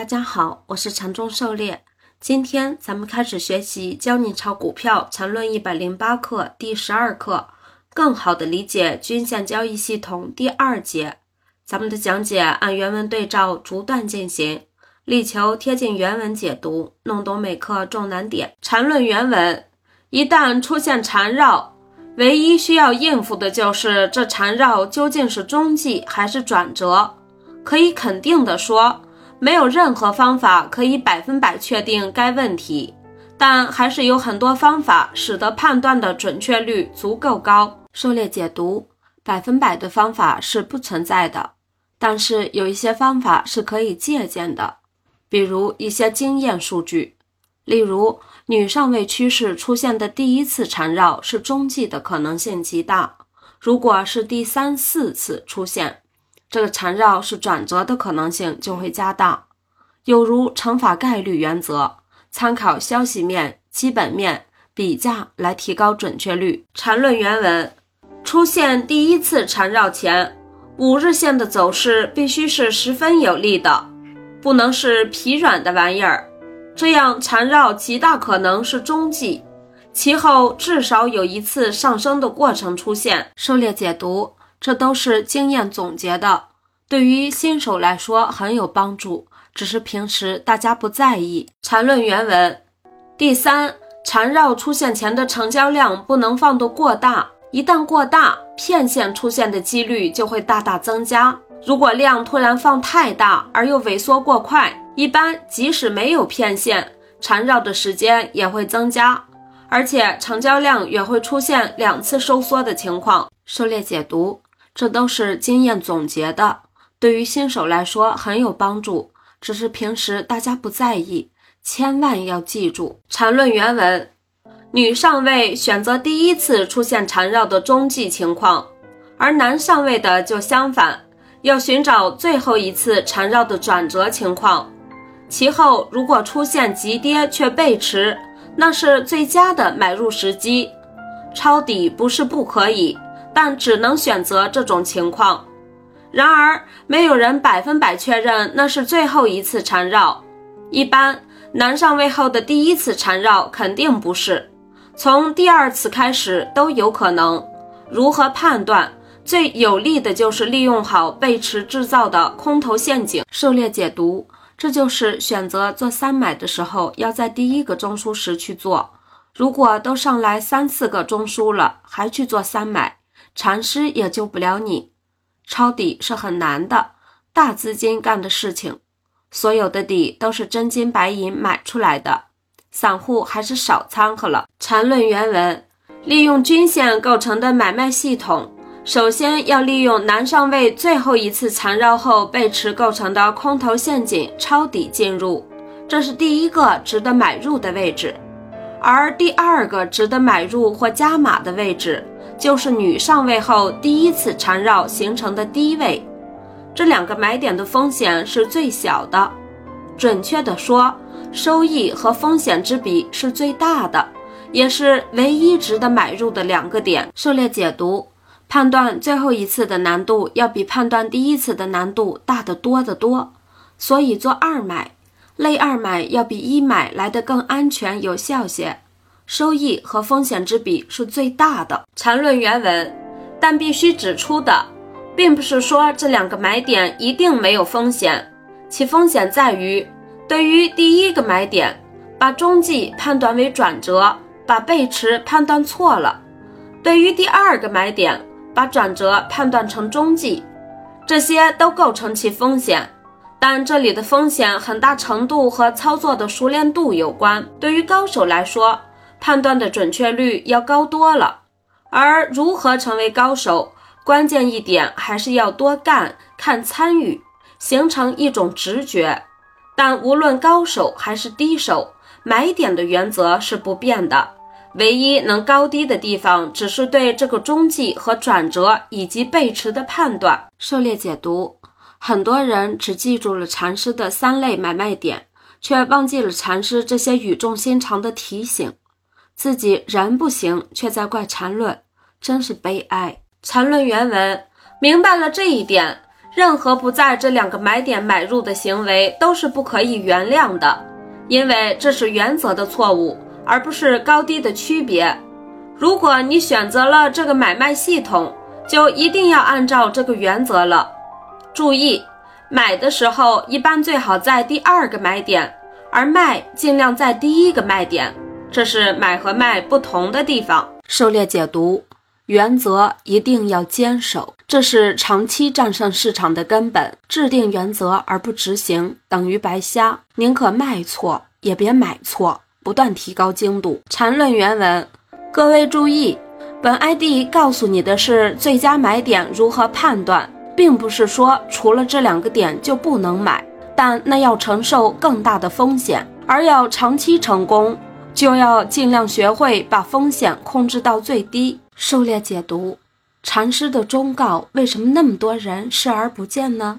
大家好，我是禅中狩猎。今天咱们开始学习《教你炒股票禅论一百零八课》第十二课，更好的理解均线交易系统第二节。咱们的讲解按原文对照逐段进行，力求贴近原文解读，弄懂每课重难点。禅论原文：一旦出现缠绕，唯一需要应付的就是这缠绕究竟是中继还是转折。可以肯定的说。没有任何方法可以百分百确定该问题，但还是有很多方法使得判断的准确率足够高。狩猎解读：百分百的方法是不存在的，但是有一些方法是可以借鉴的，比如一些经验数据。例如，女上位趋势出现的第一次缠绕是中继的可能性极大，如果是第三四次出现。这个缠绕是转折的可能性就会加大，有如乘法概率原则，参考消息面、基本面比价来提高准确率。缠论原文：出现第一次缠绕前，五日线的走势必须是十分有利的，不能是疲软的玩意儿，这样缠绕极大可能是中继，其后至少有一次上升的过程出现。狩猎解读。这都是经验总结的，对于新手来说很有帮助，只是平时大家不在意。缠论原文：第三，缠绕出现前的成交量不能放得过大，一旦过大，骗线出现的几率就会大大增加。如果量突然放太大而又萎缩过快，一般即使没有骗线，缠绕的时间也会增加，而且成交量也会出现两次收缩的情况。狩猎解读。这都是经验总结的，对于新手来说很有帮助，只是平时大家不在意，千万要记住。缠论原文：女上位选择第一次出现缠绕的中继情况，而男上位的就相反，要寻找最后一次缠绕的转折情况。其后如果出现急跌却背驰，那是最佳的买入时机。抄底不是不可以。但只能选择这种情况。然而，没有人百分百确认那是最后一次缠绕。一般男上位后的第一次缠绕肯定不是，从第二次开始都有可能。如何判断？最有利的就是利用好背驰制造的空头陷阱。狩猎解读，这就是选择做三买的时候，要在第一个中枢时去做。如果都上来三四个中枢了，还去做三买。禅师也救不了你，抄底是很难的，大资金干的事情，所有的底都是真金白银买出来的，散户还是少掺和了。缠论原文：利用均线构成的买卖系统，首先要利用南上位最后一次缠绕后背驰构成的空头陷阱抄底进入，这是第一个值得买入的位置，而第二个值得买入或加码的位置。就是女上位后第一次缠绕形成的低位，这两个买点的风险是最小的，准确的说，收益和风险之比是最大的，也是唯一值得买入的两个点。狩猎解读判断最后一次的难度要比判断第一次的难度大得多得多，所以做二买，类二买要比一买来的更安全有效些。收益和风险之比是最大的。缠论原文，但必须指出的，并不是说这两个买点一定没有风险，其风险在于，对于第一个买点，把中继判断为转折，把背驰判断错了；对于第二个买点，把转折判断成中继，这些都构成其风险。但这里的风险很大程度和操作的熟练度有关。对于高手来说，判断的准确率要高多了，而如何成为高手，关键一点还是要多干、看参与，形成一种直觉。但无论高手还是低手，买点的原则是不变的，唯一能高低的地方，只是对这个中继和转折以及背驰的判断。狩猎解读，很多人只记住了禅师的三类买卖点，却忘记了禅师这些语重心长的提醒。自己人不行，却在怪缠论，真是悲哀。缠论原文明白了这一点，任何不在这两个买点买入的行为都是不可以原谅的，因为这是原则的错误，而不是高低的区别。如果你选择了这个买卖系统，就一定要按照这个原则了。注意，买的时候一般最好在第二个买点，而卖尽量在第一个卖点，这是买和卖不同的地方。狩猎解读。原则一定要坚守，这是长期战胜市场的根本。制定原则而不执行，等于白瞎。宁可卖错，也别买错。不断提高精度。缠论原文，各位注意，本 ID 告诉你的是最佳买点如何判断，并不是说除了这两个点就不能买，但那要承受更大的风险。而要长期成功，就要尽量学会把风险控制到最低。狩猎解读，禅师的忠告为什么那么多人视而不见呢？